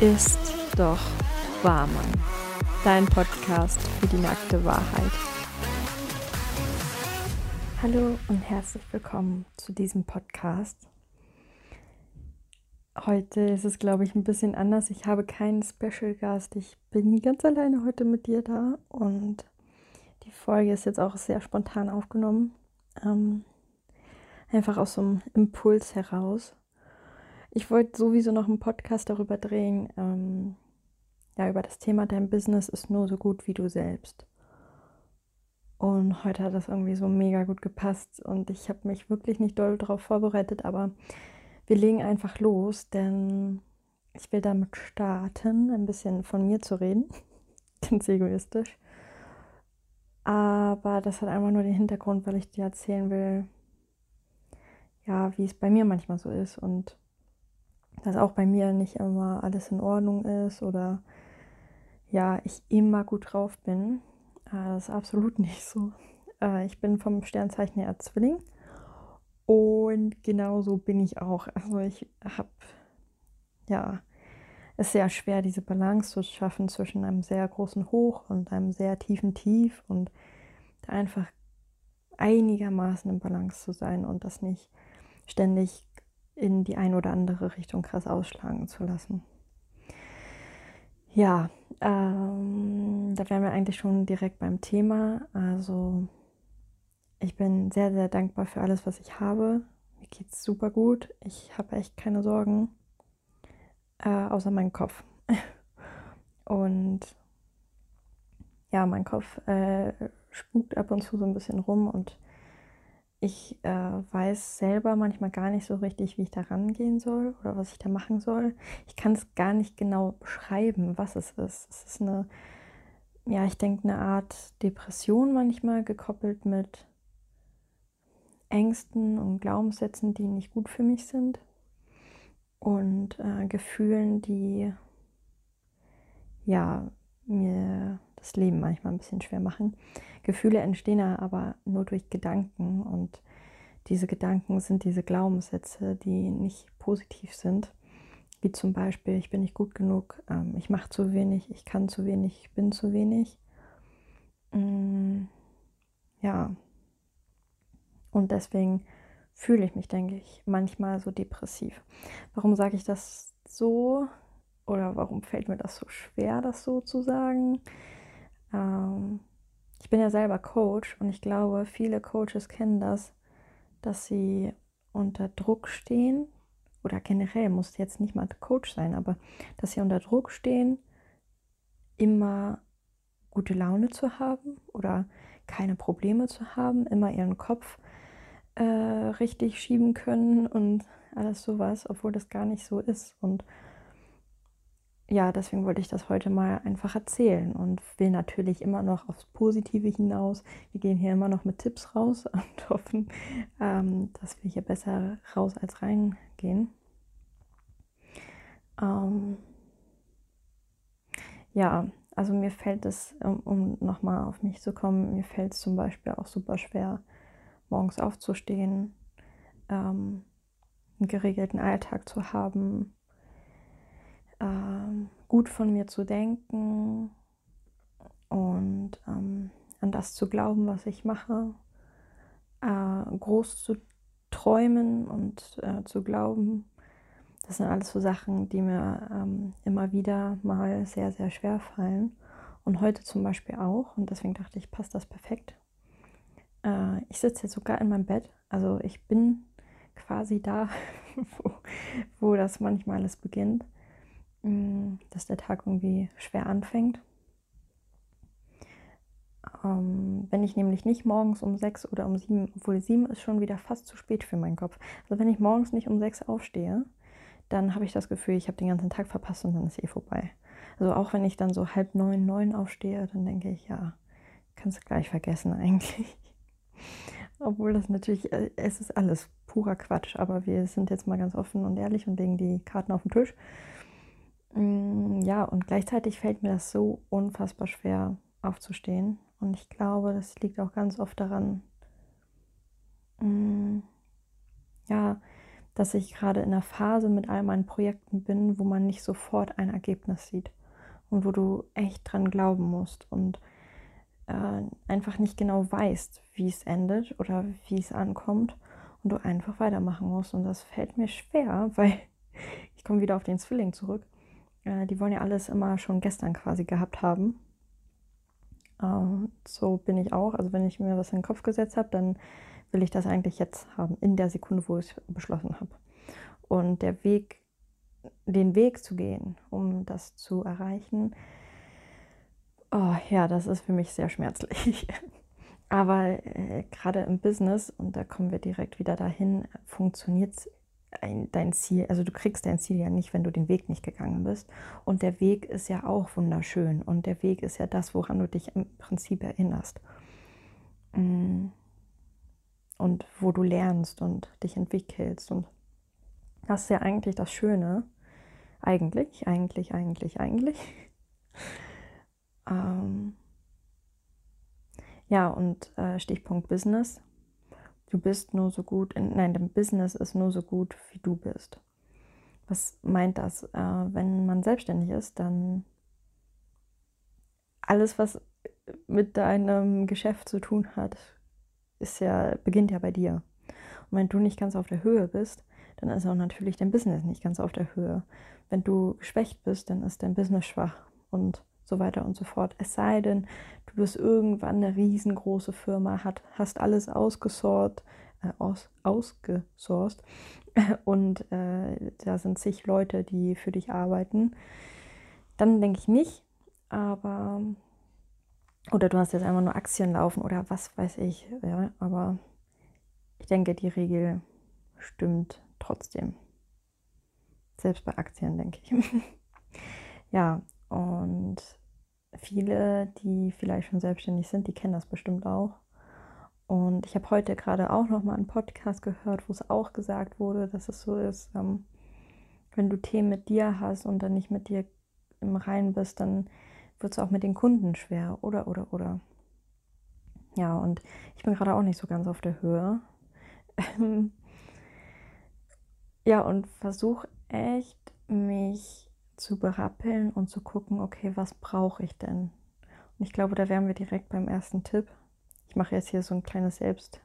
ist doch wahr, Mann. Dein Podcast für die nackte Wahrheit. Hallo und herzlich willkommen zu diesem Podcast. Heute ist es, glaube ich, ein bisschen anders. Ich habe keinen Special Gast. Ich bin ganz alleine heute mit dir da und die Folge ist jetzt auch sehr spontan aufgenommen. Ähm, einfach aus so einem Impuls heraus. Ich wollte sowieso noch einen Podcast darüber drehen, ähm, ja, über das Thema, dein Business ist nur so gut wie du selbst. Und heute hat das irgendwie so mega gut gepasst und ich habe mich wirklich nicht doll darauf vorbereitet, aber wir legen einfach los, denn ich will damit starten, ein bisschen von mir zu reden. Ganz egoistisch. Aber das hat einfach nur den Hintergrund, weil ich dir erzählen will, ja, wie es bei mir manchmal so ist und dass auch bei mir nicht immer alles in Ordnung ist oder ja, ich immer gut drauf bin. Äh, das ist absolut nicht so. Äh, ich bin vom Sternzeichen her Zwilling und genauso bin ich auch. Also ich habe ja, es ist sehr schwer, diese Balance zu schaffen zwischen einem sehr großen Hoch und einem sehr tiefen Tief und einfach einigermaßen in Balance zu sein und das nicht ständig in die eine oder andere Richtung krass ausschlagen zu lassen. Ja, ähm, da wären wir eigentlich schon direkt beim Thema. Also ich bin sehr, sehr dankbar für alles, was ich habe. Mir geht es super gut. Ich habe echt keine Sorgen, äh, außer meinen Kopf. und ja, mein Kopf äh, spukt ab und zu so ein bisschen rum und ich äh, weiß selber manchmal gar nicht so richtig, wie ich da rangehen soll oder was ich da machen soll. Ich kann es gar nicht genau beschreiben, was es ist. Es ist eine, ja, ich denke, eine Art Depression manchmal gekoppelt mit Ängsten und Glaubenssätzen, die nicht gut für mich sind und äh, Gefühlen, die ja mir das Leben manchmal ein bisschen schwer machen. Gefühle entstehen aber nur durch Gedanken und diese Gedanken sind diese Glaubenssätze, die nicht positiv sind, wie zum Beispiel, ich bin nicht gut genug, ähm, ich mache zu wenig, ich kann zu wenig, ich bin zu wenig. Mm, ja, und deswegen fühle ich mich, denke ich, manchmal so depressiv. Warum sage ich das so? Oder warum fällt mir das so schwer, das so zu sagen? Ähm, ich bin ja selber Coach und ich glaube, viele Coaches kennen das, dass sie unter Druck stehen oder generell muss jetzt nicht mal Coach sein, aber dass sie unter Druck stehen, immer gute Laune zu haben oder keine Probleme zu haben, immer ihren Kopf äh, richtig schieben können und alles sowas, obwohl das gar nicht so ist. Und ja, deswegen wollte ich das heute mal einfach erzählen und will natürlich immer noch aufs Positive hinaus. Wir gehen hier immer noch mit Tipps raus und hoffen, ähm, dass wir hier besser raus als reingehen. Ähm, ja, also mir fällt es, um, um nochmal auf mich zu kommen, mir fällt es zum Beispiel auch super schwer, morgens aufzustehen, ähm, einen geregelten Alltag zu haben ähm, gut von mir zu denken und ähm, an das zu glauben, was ich mache, äh, groß zu träumen und äh, zu glauben. Das sind alles so Sachen, die mir ähm, immer wieder mal sehr, sehr schwer fallen. Und heute zum Beispiel auch. Und deswegen dachte ich, passt das perfekt. Äh, ich sitze jetzt sogar in meinem Bett. Also ich bin quasi da, wo, wo das manchmal alles beginnt. Mm, dass der Tag irgendwie schwer anfängt. Ähm, wenn ich nämlich nicht morgens um sechs oder um sieben, obwohl sieben ist schon wieder fast zu spät für meinen Kopf. Also wenn ich morgens nicht um sechs aufstehe, dann habe ich das Gefühl, ich habe den ganzen Tag verpasst und dann ist eh vorbei. Also auch wenn ich dann so halb neun, neun aufstehe, dann denke ich, ja, kannst du gleich vergessen eigentlich. Obwohl das natürlich, äh, es ist alles purer Quatsch, aber wir sind jetzt mal ganz offen und ehrlich und legen die Karten auf den Tisch. Mm, ja, und gleichzeitig fällt mir das so unfassbar schwer aufzustehen. Und ich glaube, das liegt auch ganz oft daran, mm, ja, dass ich gerade in einer Phase mit all meinen Projekten bin, wo man nicht sofort ein Ergebnis sieht und wo du echt dran glauben musst und äh, einfach nicht genau weißt, wie es endet oder wie es ankommt und du einfach weitermachen musst. Und das fällt mir schwer, weil ich komme wieder auf den Zwilling zurück. Äh, die wollen ja alles immer schon gestern quasi gehabt haben. Äh, so bin ich auch. Also wenn ich mir was in den Kopf gesetzt habe, dann will ich das eigentlich jetzt haben, in der Sekunde, wo ich es beschlossen habe. Und der Weg, den Weg zu gehen, um das zu erreichen, oh ja, das ist für mich sehr schmerzlich. Aber äh, gerade im Business, und da kommen wir direkt wieder dahin, funktioniert dein Ziel, also du kriegst dein Ziel ja nicht, wenn du den Weg nicht gegangen bist. Und der Weg ist ja auch wunderschön. Und der Weg ist ja das, woran du dich im Prinzip erinnerst. Mm und wo du lernst und dich entwickelst. Und das ist ja eigentlich das Schöne. Eigentlich, eigentlich, eigentlich, eigentlich. ähm ja, und äh, Stichpunkt Business. Du bist nur so gut, in, nein, dein Business ist nur so gut, wie du bist. Was meint das? Äh, wenn man selbstständig ist, dann alles, was mit deinem Geschäft zu tun hat, ist ja, beginnt ja bei dir. Und wenn du nicht ganz auf der Höhe bist, dann ist auch natürlich dein Business nicht ganz auf der Höhe. Wenn du geschwächt bist, dann ist dein Business schwach und so weiter und so fort. Es sei denn, du bist irgendwann eine riesengroße Firma, hat, hast alles ausgesort, äh, aus, ausgesourced und äh, da sind zig Leute, die für dich arbeiten. Dann denke ich nicht, aber oder du hast jetzt einfach nur Aktien laufen oder was weiß ich. Ja, aber ich denke, die Regel stimmt trotzdem. Selbst bei Aktien, denke ich. ja, und viele, die vielleicht schon selbstständig sind, die kennen das bestimmt auch. Und ich habe heute gerade auch noch mal einen Podcast gehört, wo es auch gesagt wurde, dass es so ist, ähm, wenn du Themen mit dir hast und dann nicht mit dir im Reinen bist, dann wird es auch mit den Kunden schwer. Oder, oder, oder. Ja, und ich bin gerade auch nicht so ganz auf der Höhe. ja, und versuche echt, mich zu berappeln und zu gucken, okay, was brauche ich denn? Und ich glaube, da wären wir direkt beim ersten Tipp. Ich mache jetzt hier so ein kleines Selbst,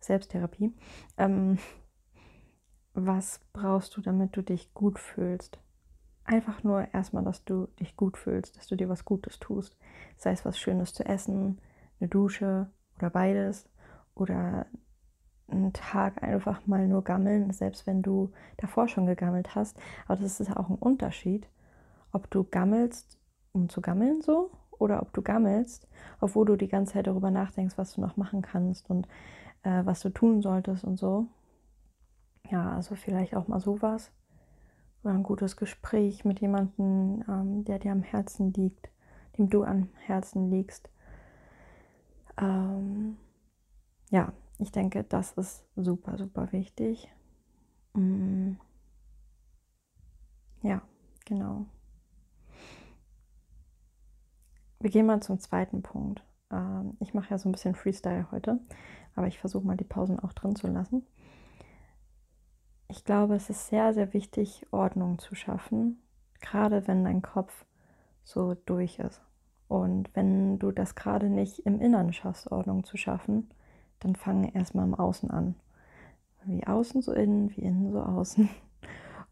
Selbsttherapie. Ähm, was brauchst du, damit du dich gut fühlst? einfach nur erstmal, dass du dich gut fühlst, dass du dir was Gutes tust. Sei es was Schönes zu essen, eine Dusche oder beides. Oder einen Tag einfach mal nur gammeln, selbst wenn du davor schon gegammelt hast. Aber das ist auch ein Unterschied, ob du gammelst, um zu gammeln so, oder ob du gammelst, obwohl du die ganze Zeit darüber nachdenkst, was du noch machen kannst und äh, was du tun solltest und so. Ja, also vielleicht auch mal sowas oder ein gutes Gespräch mit jemandem, ähm, der dir am Herzen liegt, dem du am Herzen liegst. Ähm, ja, ich denke, das ist super, super wichtig. Mm. Ja, genau. Wir gehen mal zum zweiten Punkt. Ähm, ich mache ja so ein bisschen Freestyle heute, aber ich versuche mal die Pausen auch drin zu lassen ich glaube, es ist sehr, sehr wichtig, Ordnung zu schaffen, gerade wenn dein Kopf so durch ist. Und wenn du das gerade nicht im Inneren schaffst, Ordnung zu schaffen, dann fange erstmal im Außen an. Wie außen so innen, wie innen so außen.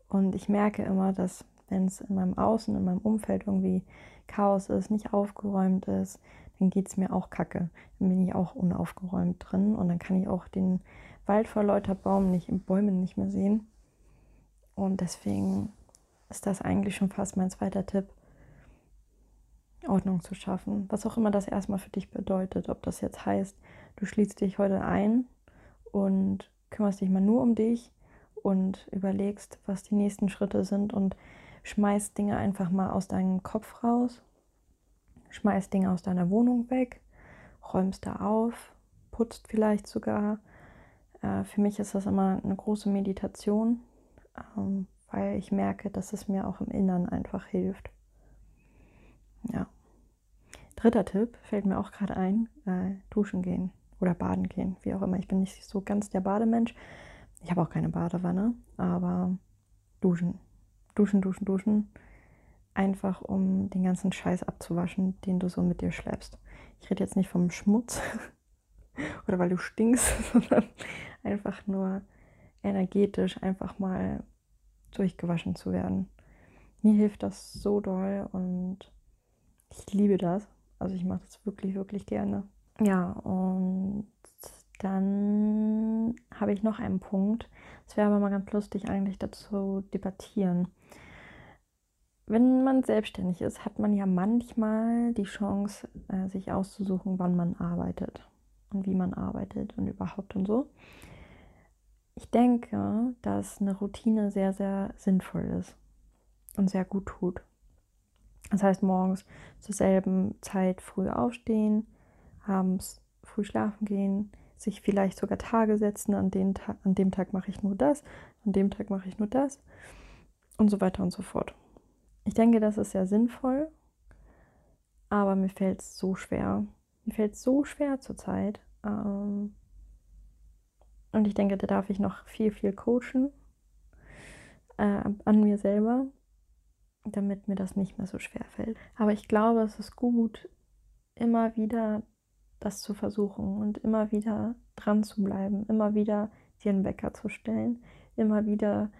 Und ich merke immer, dass wenn es in meinem Außen, in meinem Umfeld irgendwie Chaos ist, nicht aufgeräumt ist, dann geht es mir auch kacke. Dann bin ich auch unaufgeräumt drin und dann kann ich auch den Wald vor lauter Baum nicht, Bäumen nicht mehr sehen. Und deswegen ist das eigentlich schon fast mein zweiter Tipp, Ordnung zu schaffen. Was auch immer das erstmal für dich bedeutet. Ob das jetzt heißt, du schließt dich heute ein und kümmerst dich mal nur um dich und überlegst, was die nächsten Schritte sind und schmeißt Dinge einfach mal aus deinem Kopf raus, schmeißt Dinge aus deiner Wohnung weg, räumst da auf, putzt vielleicht sogar, äh, für mich ist das immer eine große Meditation, ähm, weil ich merke, dass es mir auch im Innern einfach hilft. Ja. Dritter Tipp fällt mir auch gerade ein: äh, Duschen gehen oder baden gehen, wie auch immer. Ich bin nicht so ganz der Bademensch. Ich habe auch keine Badewanne, aber duschen. Duschen, duschen, duschen. Einfach um den ganzen Scheiß abzuwaschen, den du so mit dir schleppst. Ich rede jetzt nicht vom Schmutz oder weil du stinkst, sondern einfach nur energetisch einfach mal durchgewaschen zu werden. Mir hilft das so doll und ich liebe das. Also ich mache das wirklich, wirklich gerne. Ja, und dann habe ich noch einen Punkt. Es wäre aber mal ganz lustig, eigentlich dazu debattieren. Wenn man selbstständig ist, hat man ja manchmal die Chance, äh, sich auszusuchen, wann man arbeitet und wie man arbeitet und überhaupt und so. Ich denke, dass eine Routine sehr, sehr sinnvoll ist und sehr gut tut. Das heißt, morgens zur selben Zeit früh aufstehen, abends früh schlafen gehen, sich vielleicht sogar Tage setzen, an, den Ta an dem Tag mache ich nur das, an dem Tag mache ich nur das und so weiter und so fort. Ich denke, das ist sehr sinnvoll, aber mir fällt es so schwer. Mir fällt es so schwer zurzeit. Ähm und ich denke, da darf ich noch viel, viel coachen äh, an mir selber, damit mir das nicht mehr so schwer fällt. Aber ich glaube, es ist gut, immer wieder das zu versuchen und immer wieder dran zu bleiben, immer wieder dir einen Wecker zu stellen, immer wieder.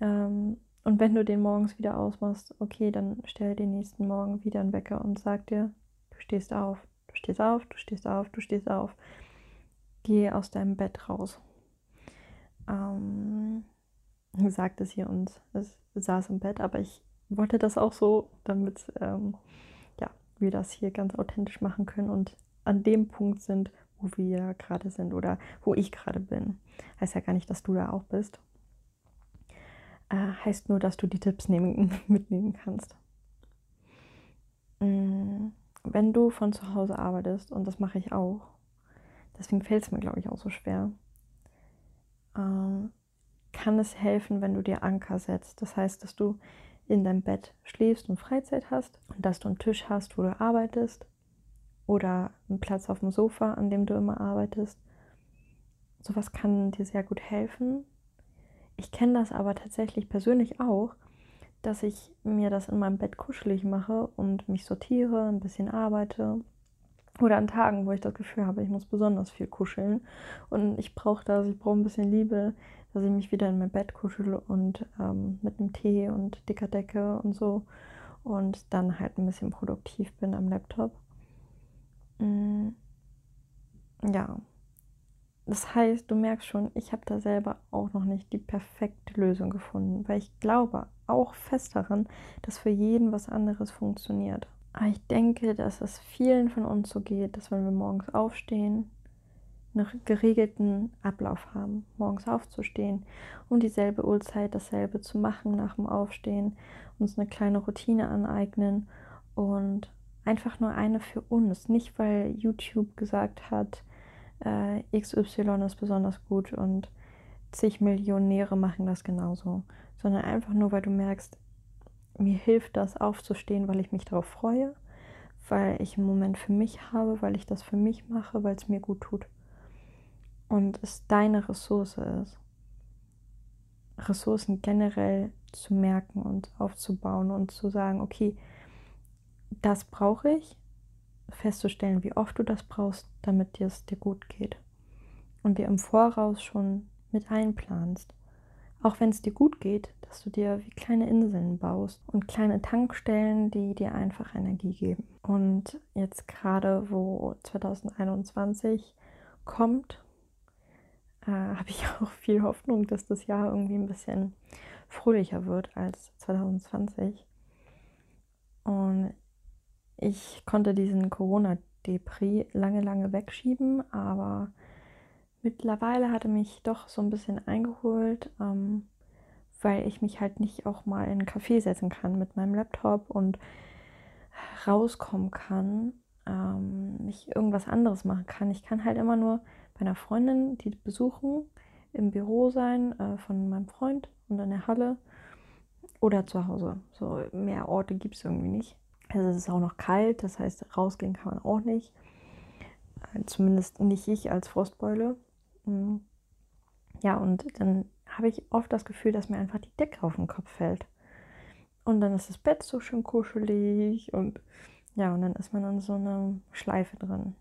Ähm, und wenn du den morgens wieder ausmachst, okay, dann stell den nächsten Morgen wieder einen Wecker und sag dir, du stehst auf, du stehst auf, du stehst auf, du stehst auf. Geh aus deinem Bett raus. Ähm, sagt es hier und es saß im Bett, aber ich wollte das auch so, damit ähm, ja, wir das hier ganz authentisch machen können und an dem Punkt sind, wo wir gerade sind oder wo ich gerade bin. Heißt ja gar nicht, dass du da auch bist. Äh, heißt nur, dass du die Tipps nehmen, mitnehmen kannst. Mm, wenn du von zu Hause arbeitest, und das mache ich auch, deswegen fällt es mir, glaube ich, auch so schwer, äh, kann es helfen, wenn du dir Anker setzt. Das heißt, dass du in deinem Bett schläfst und Freizeit hast und dass du einen Tisch hast, wo du arbeitest oder einen Platz auf dem Sofa, an dem du immer arbeitest. Sowas kann dir sehr gut helfen. Ich kenne das aber tatsächlich persönlich auch, dass ich mir das in meinem Bett kuschelig mache und mich sortiere, ein bisschen arbeite. Oder an Tagen, wo ich das Gefühl habe, ich muss besonders viel kuscheln und ich brauche das, ich brauche ein bisschen Liebe, dass ich mich wieder in mein Bett kuschel und ähm, mit einem Tee und dicker Decke und so und dann halt ein bisschen produktiv bin am Laptop. Mm, ja, das heißt, du merkst schon, ich habe da selber auch noch nicht die perfekte Lösung gefunden, weil ich glaube auch fest daran, dass für jeden was anderes funktioniert. Aber ich denke, dass es vielen von uns so geht, dass wenn wir morgens aufstehen, einen geregelten Ablauf haben, morgens aufzustehen, um dieselbe Uhrzeit dasselbe zu machen nach dem Aufstehen, uns eine kleine Routine aneignen und einfach nur eine für uns. Nicht, weil YouTube gesagt hat, äh, XY ist besonders gut und zig Millionäre machen das genauso, sondern einfach nur, weil du merkst, mir hilft das aufzustehen, weil ich mich darauf freue, weil ich einen Moment für mich habe, weil ich das für mich mache, weil es mir gut tut. Und es deine Ressource ist. Ressourcen generell zu merken und aufzubauen und zu sagen, okay, das brauche ich, festzustellen, wie oft du das brauchst, damit es dir gut geht. Und dir im Voraus schon mit einplanst. Auch wenn es dir gut geht, dass du dir wie kleine Inseln baust und kleine Tankstellen, die dir einfach Energie geben. Und jetzt gerade, wo 2021 kommt, äh, habe ich auch viel Hoffnung, dass das Jahr irgendwie ein bisschen fröhlicher wird als 2020. Und ich konnte diesen Corona-Depri lange, lange wegschieben, aber mittlerweile hatte mich doch so ein bisschen eingeholt, ähm, weil ich mich halt nicht auch mal in einen Café setzen kann mit meinem Laptop und rauskommen kann, ähm, nicht irgendwas anderes machen kann. Ich kann halt immer nur bei einer Freundin, die besuchen, im Büro sein äh, von meinem Freund und in der Halle oder zu Hause. So mehr Orte gibt es irgendwie nicht. Also es ist auch noch kalt, das heißt, rausgehen kann man auch nicht. Äh, zumindest nicht ich als Frostbeule. Mm. Ja, und dann habe ich oft das Gefühl, dass mir einfach die Decke auf den Kopf fällt. Und dann ist das Bett so schön kuschelig und ja, und dann ist man in so einer Schleife drin.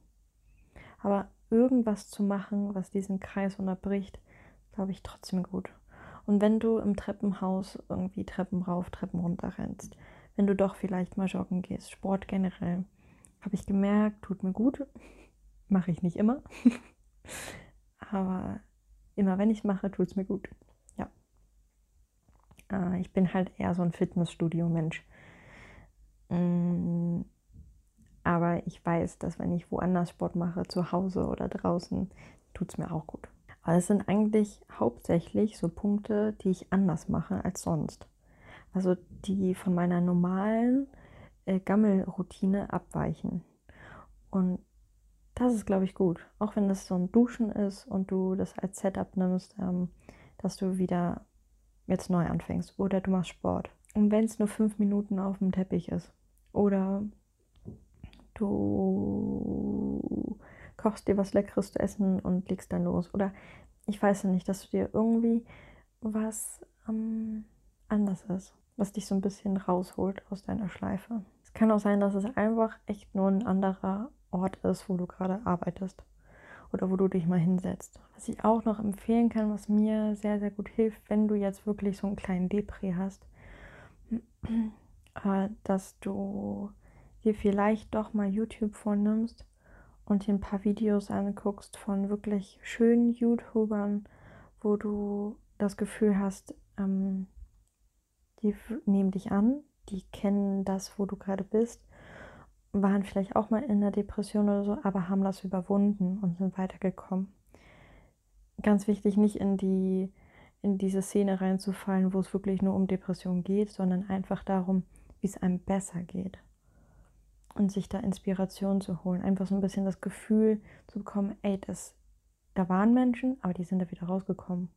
Aber irgendwas zu machen, was diesen Kreis unterbricht, glaube ich trotzdem gut. Und wenn du im Treppenhaus irgendwie Treppen rauf, Treppen runter rennst, wenn du doch vielleicht mal joggen gehst, Sport generell, habe ich gemerkt, tut mir gut. Mache ich nicht immer. Aber immer wenn ich mache, tut es mir gut. Ja. Äh, ich bin halt eher so ein Fitnessstudio-Mensch. Mm, aber ich weiß, dass wenn ich woanders Sport mache, zu Hause oder draußen, tut es mir auch gut. Aber es sind eigentlich hauptsächlich so Punkte, die ich anders mache als sonst. Also die von meiner normalen äh, Gammelroutine abweichen. Und das ist, glaube ich, gut. Auch wenn das so ein Duschen ist und du das als Setup nimmst, ähm, dass du wieder jetzt neu anfängst. Oder du machst Sport. Und wenn es nur fünf Minuten auf dem Teppich ist. Oder du kochst dir was Leckeres zu essen und legst dann los. Oder ich weiß ja nicht, dass du dir irgendwie was ähm, anders ist, was dich so ein bisschen rausholt aus deiner Schleife. Es kann auch sein, dass es einfach echt nur ein anderer Ort ist, wo du gerade arbeitest oder wo du dich mal hinsetzt. Was ich auch noch empfehlen kann, was mir sehr, sehr gut hilft, wenn du jetzt wirklich so einen kleinen Depri hast, äh, dass du dir vielleicht doch mal YouTube vornimmst und dir ein paar Videos anguckst von wirklich schönen YouTubern, wo du das Gefühl hast, ähm, die nehmen dich an, die kennen das, wo du gerade bist, waren vielleicht auch mal in der Depression oder so, aber haben das überwunden und sind weitergekommen. Ganz wichtig, nicht in die in diese Szene reinzufallen, wo es wirklich nur um Depression geht, sondern einfach darum, wie es einem besser geht und sich da Inspiration zu holen. Einfach so ein bisschen das Gefühl zu bekommen, ey, das, da waren Menschen, aber die sind da wieder rausgekommen.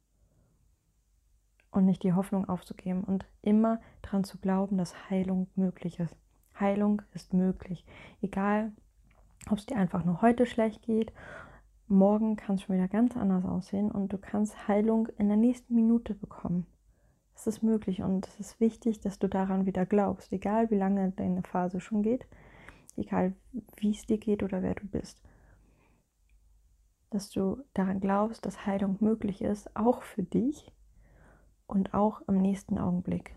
Und nicht die Hoffnung aufzugeben und immer daran zu glauben, dass Heilung möglich ist. Heilung ist möglich. Egal, ob es dir einfach nur heute schlecht geht, morgen kann es schon wieder ganz anders aussehen und du kannst Heilung in der nächsten Minute bekommen. Es ist möglich und es ist wichtig, dass du daran wieder glaubst, egal wie lange deine Phase schon geht egal wie es dir geht oder wer du bist. Dass du daran glaubst, dass Heilung möglich ist, auch für dich und auch im nächsten Augenblick.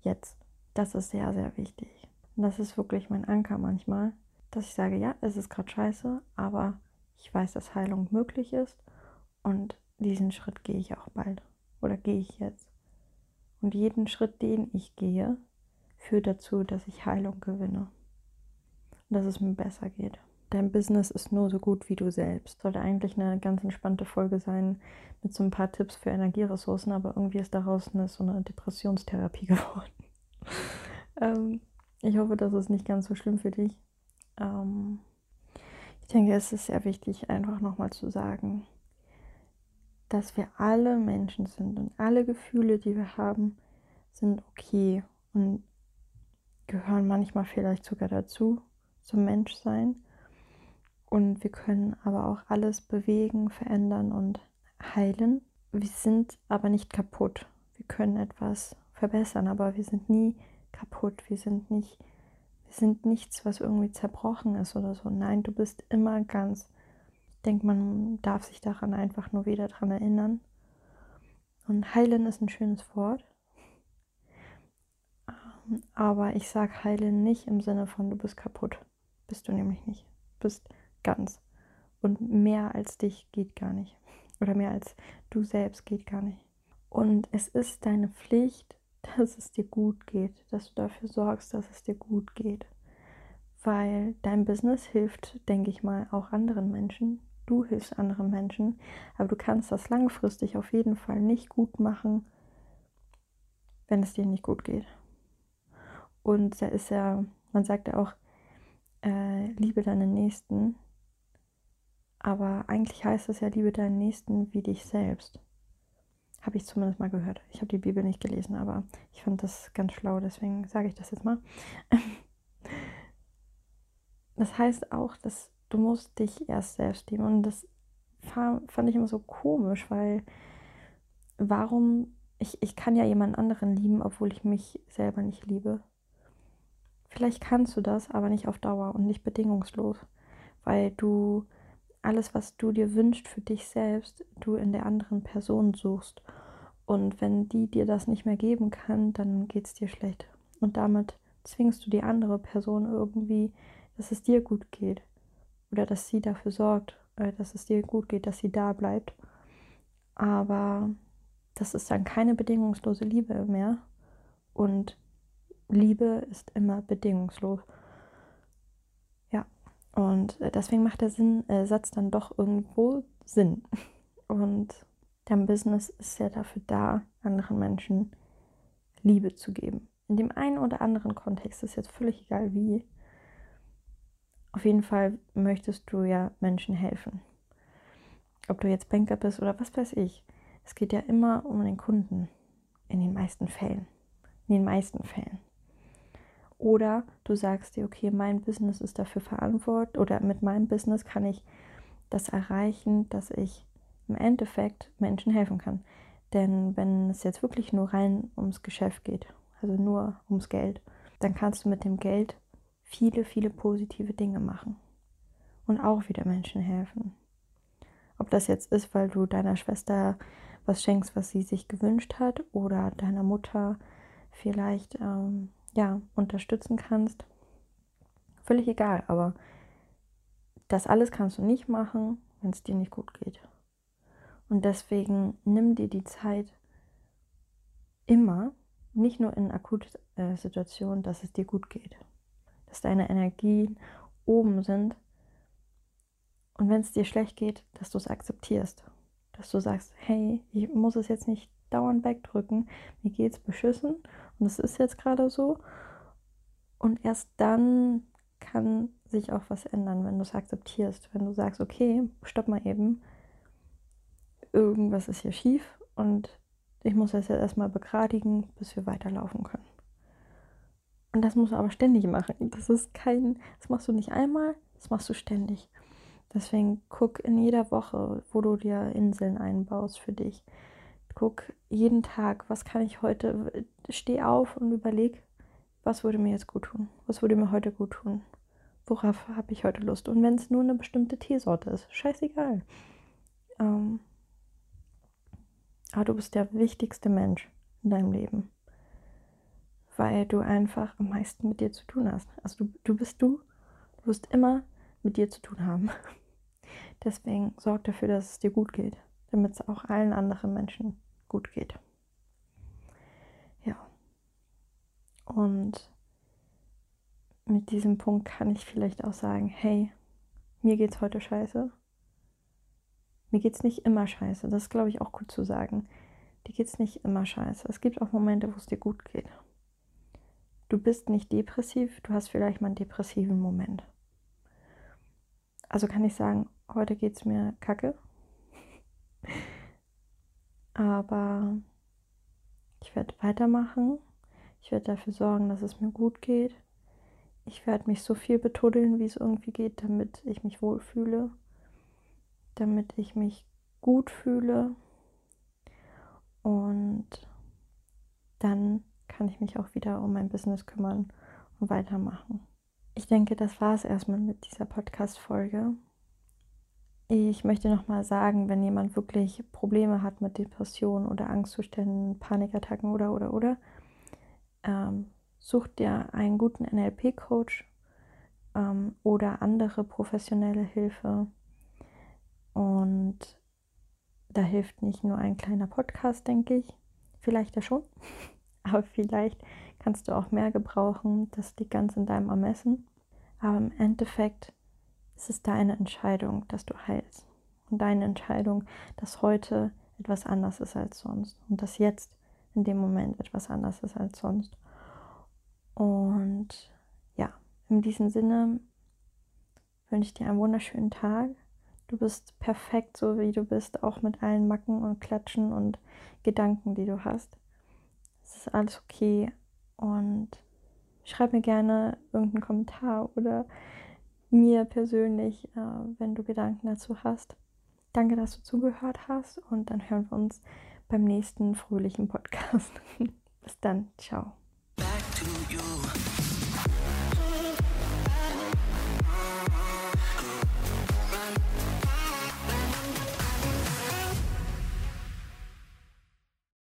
Jetzt. Das ist sehr, sehr wichtig. Und das ist wirklich mein Anker manchmal, dass ich sage, ja, es ist gerade scheiße, aber ich weiß, dass Heilung möglich ist und diesen Schritt gehe ich auch bald oder gehe ich jetzt. Und jeden Schritt, den ich gehe, führt dazu, dass ich Heilung gewinne dass es mir besser geht. Dein Business ist nur so gut wie du selbst. Sollte eigentlich eine ganz entspannte Folge sein mit so ein paar Tipps für Energieressourcen, aber irgendwie ist daraus eine, so eine Depressionstherapie geworden. ähm, ich hoffe, das ist nicht ganz so schlimm für dich. Ähm, ich denke, es ist sehr wichtig, einfach nochmal zu sagen, dass wir alle Menschen sind und alle Gefühle, die wir haben, sind okay und gehören manchmal vielleicht sogar dazu zum Menschsein. Und wir können aber auch alles bewegen, verändern und heilen. Wir sind aber nicht kaputt. Wir können etwas verbessern, aber wir sind nie kaputt. Wir sind nicht, wir sind nichts, was irgendwie zerbrochen ist oder so. Nein, du bist immer ganz. Ich denke, man darf sich daran einfach nur wieder daran erinnern. Und heilen ist ein schönes Wort. Aber ich sage heilen nicht im Sinne von du bist kaputt. Bist du nämlich nicht. Bist ganz. Und mehr als dich geht gar nicht. Oder mehr als du selbst geht gar nicht. Und es ist deine Pflicht, dass es dir gut geht, dass du dafür sorgst, dass es dir gut geht. Weil dein Business hilft, denke ich mal, auch anderen Menschen. Du hilfst anderen Menschen, aber du kannst das langfristig auf jeden Fall nicht gut machen, wenn es dir nicht gut geht. Und da ist ja, man sagt ja auch, äh, liebe deinen Nächsten. Aber eigentlich heißt es ja, liebe deinen Nächsten wie dich selbst. Habe ich zumindest mal gehört. Ich habe die Bibel nicht gelesen, aber ich fand das ganz schlau, deswegen sage ich das jetzt mal. Das heißt auch, dass du musst dich erst selbst lieben und das fand ich immer so komisch, weil warum, ich, ich kann ja jemand anderen lieben, obwohl ich mich selber nicht liebe. Vielleicht kannst du das, aber nicht auf Dauer und nicht bedingungslos, weil du alles, was du dir wünschst für dich selbst, du in der anderen Person suchst. Und wenn die dir das nicht mehr geben kann, dann geht es dir schlecht. Und damit zwingst du die andere Person irgendwie, dass es dir gut geht. Oder dass sie dafür sorgt, äh, dass es dir gut geht, dass sie da bleibt. Aber das ist dann keine bedingungslose Liebe mehr. Und Liebe ist immer bedingungslos. Und äh, deswegen macht der Sinn, äh, Satz dann doch irgendwo Sinn. Und dein Business ist ja dafür da, anderen Menschen Liebe zu geben. In dem einen oder anderen Kontext ist jetzt völlig egal wie. Auf jeden Fall möchtest du ja Menschen helfen. Ob du jetzt Banker bist oder was weiß ich. Es geht ja immer um den Kunden. In den meisten Fällen. In den meisten Fällen. Oder du sagst dir, okay, mein Business ist dafür verantwortlich oder mit meinem Business kann ich das erreichen, dass ich im Endeffekt Menschen helfen kann. Denn wenn es jetzt wirklich nur rein ums Geschäft geht, also nur ums Geld, dann kannst du mit dem Geld viele, viele positive Dinge machen und auch wieder Menschen helfen. Ob das jetzt ist, weil du deiner Schwester was schenkst, was sie sich gewünscht hat, oder deiner Mutter vielleicht ähm, ja unterstützen kannst, völlig egal. Aber das alles kannst du nicht machen, wenn es dir nicht gut geht. Und deswegen nimm dir die Zeit immer, nicht nur in Akutsituationen, dass es dir gut geht dass deine Energien oben sind. Und wenn es dir schlecht geht, dass du es akzeptierst. Dass du sagst, hey, ich muss es jetzt nicht dauernd wegdrücken, mir geht es beschissen und es ist jetzt gerade so. Und erst dann kann sich auch was ändern, wenn du es akzeptierst. Wenn du sagst, okay, stopp mal eben, irgendwas ist hier schief und ich muss das jetzt erstmal begradigen, bis wir weiterlaufen können. Und das musst du aber ständig machen. Das ist kein, das machst du nicht einmal, das machst du ständig. Deswegen guck in jeder Woche, wo du dir Inseln einbaust für dich. Guck jeden Tag, was kann ich heute, steh auf und überleg, was würde mir jetzt gut tun? Was würde mir heute gut tun? Worauf habe ich heute Lust? Und wenn es nur eine bestimmte Teesorte ist, scheißegal. Ähm, aber du bist der wichtigste Mensch in deinem Leben weil du einfach am meisten mit dir zu tun hast. Also du, du bist du, du wirst immer mit dir zu tun haben. Deswegen sorg dafür, dass es dir gut geht, damit es auch allen anderen Menschen gut geht. Ja. Und mit diesem Punkt kann ich vielleicht auch sagen, hey, mir geht's heute scheiße. Mir geht's nicht immer scheiße. Das ist, glaube ich, auch gut zu sagen. Dir geht's nicht immer scheiße. Es gibt auch Momente, wo es dir gut geht du bist nicht depressiv, du hast vielleicht mal einen depressiven Moment. Also kann ich sagen, heute geht es mir kacke. Aber ich werde weitermachen. Ich werde dafür sorgen, dass es mir gut geht. Ich werde mich so viel betuddeln, wie es irgendwie geht, damit ich mich wohlfühle. Damit ich mich gut fühle. Und dann kann ich mich auch wieder um mein Business kümmern und weitermachen. Ich denke, das war es erstmal mit dieser Podcast-Folge. Ich möchte nochmal sagen, wenn jemand wirklich Probleme hat mit Depressionen oder Angstzuständen, Panikattacken oder oder oder, ähm, such dir einen guten NLP-Coach ähm, oder andere professionelle Hilfe. Und da hilft nicht nur ein kleiner Podcast, denke ich. Vielleicht ja schon. aber vielleicht kannst du auch mehr gebrauchen. Das liegt ganz in deinem Ermessen. Aber im Endeffekt ist es deine Entscheidung, dass du heilst. Und deine Entscheidung, dass heute etwas anders ist als sonst. Und dass jetzt in dem Moment etwas anders ist als sonst. Und ja, in diesem Sinne wünsche ich dir einen wunderschönen Tag. Du bist perfekt, so wie du bist, auch mit allen Macken und Klatschen und Gedanken, die du hast. Es ist alles okay. Und schreib mir gerne irgendeinen Kommentar oder mir persönlich, äh, wenn du Gedanken dazu hast. Danke, dass du zugehört hast und dann hören wir uns beim nächsten fröhlichen Podcast. Bis dann, ciao.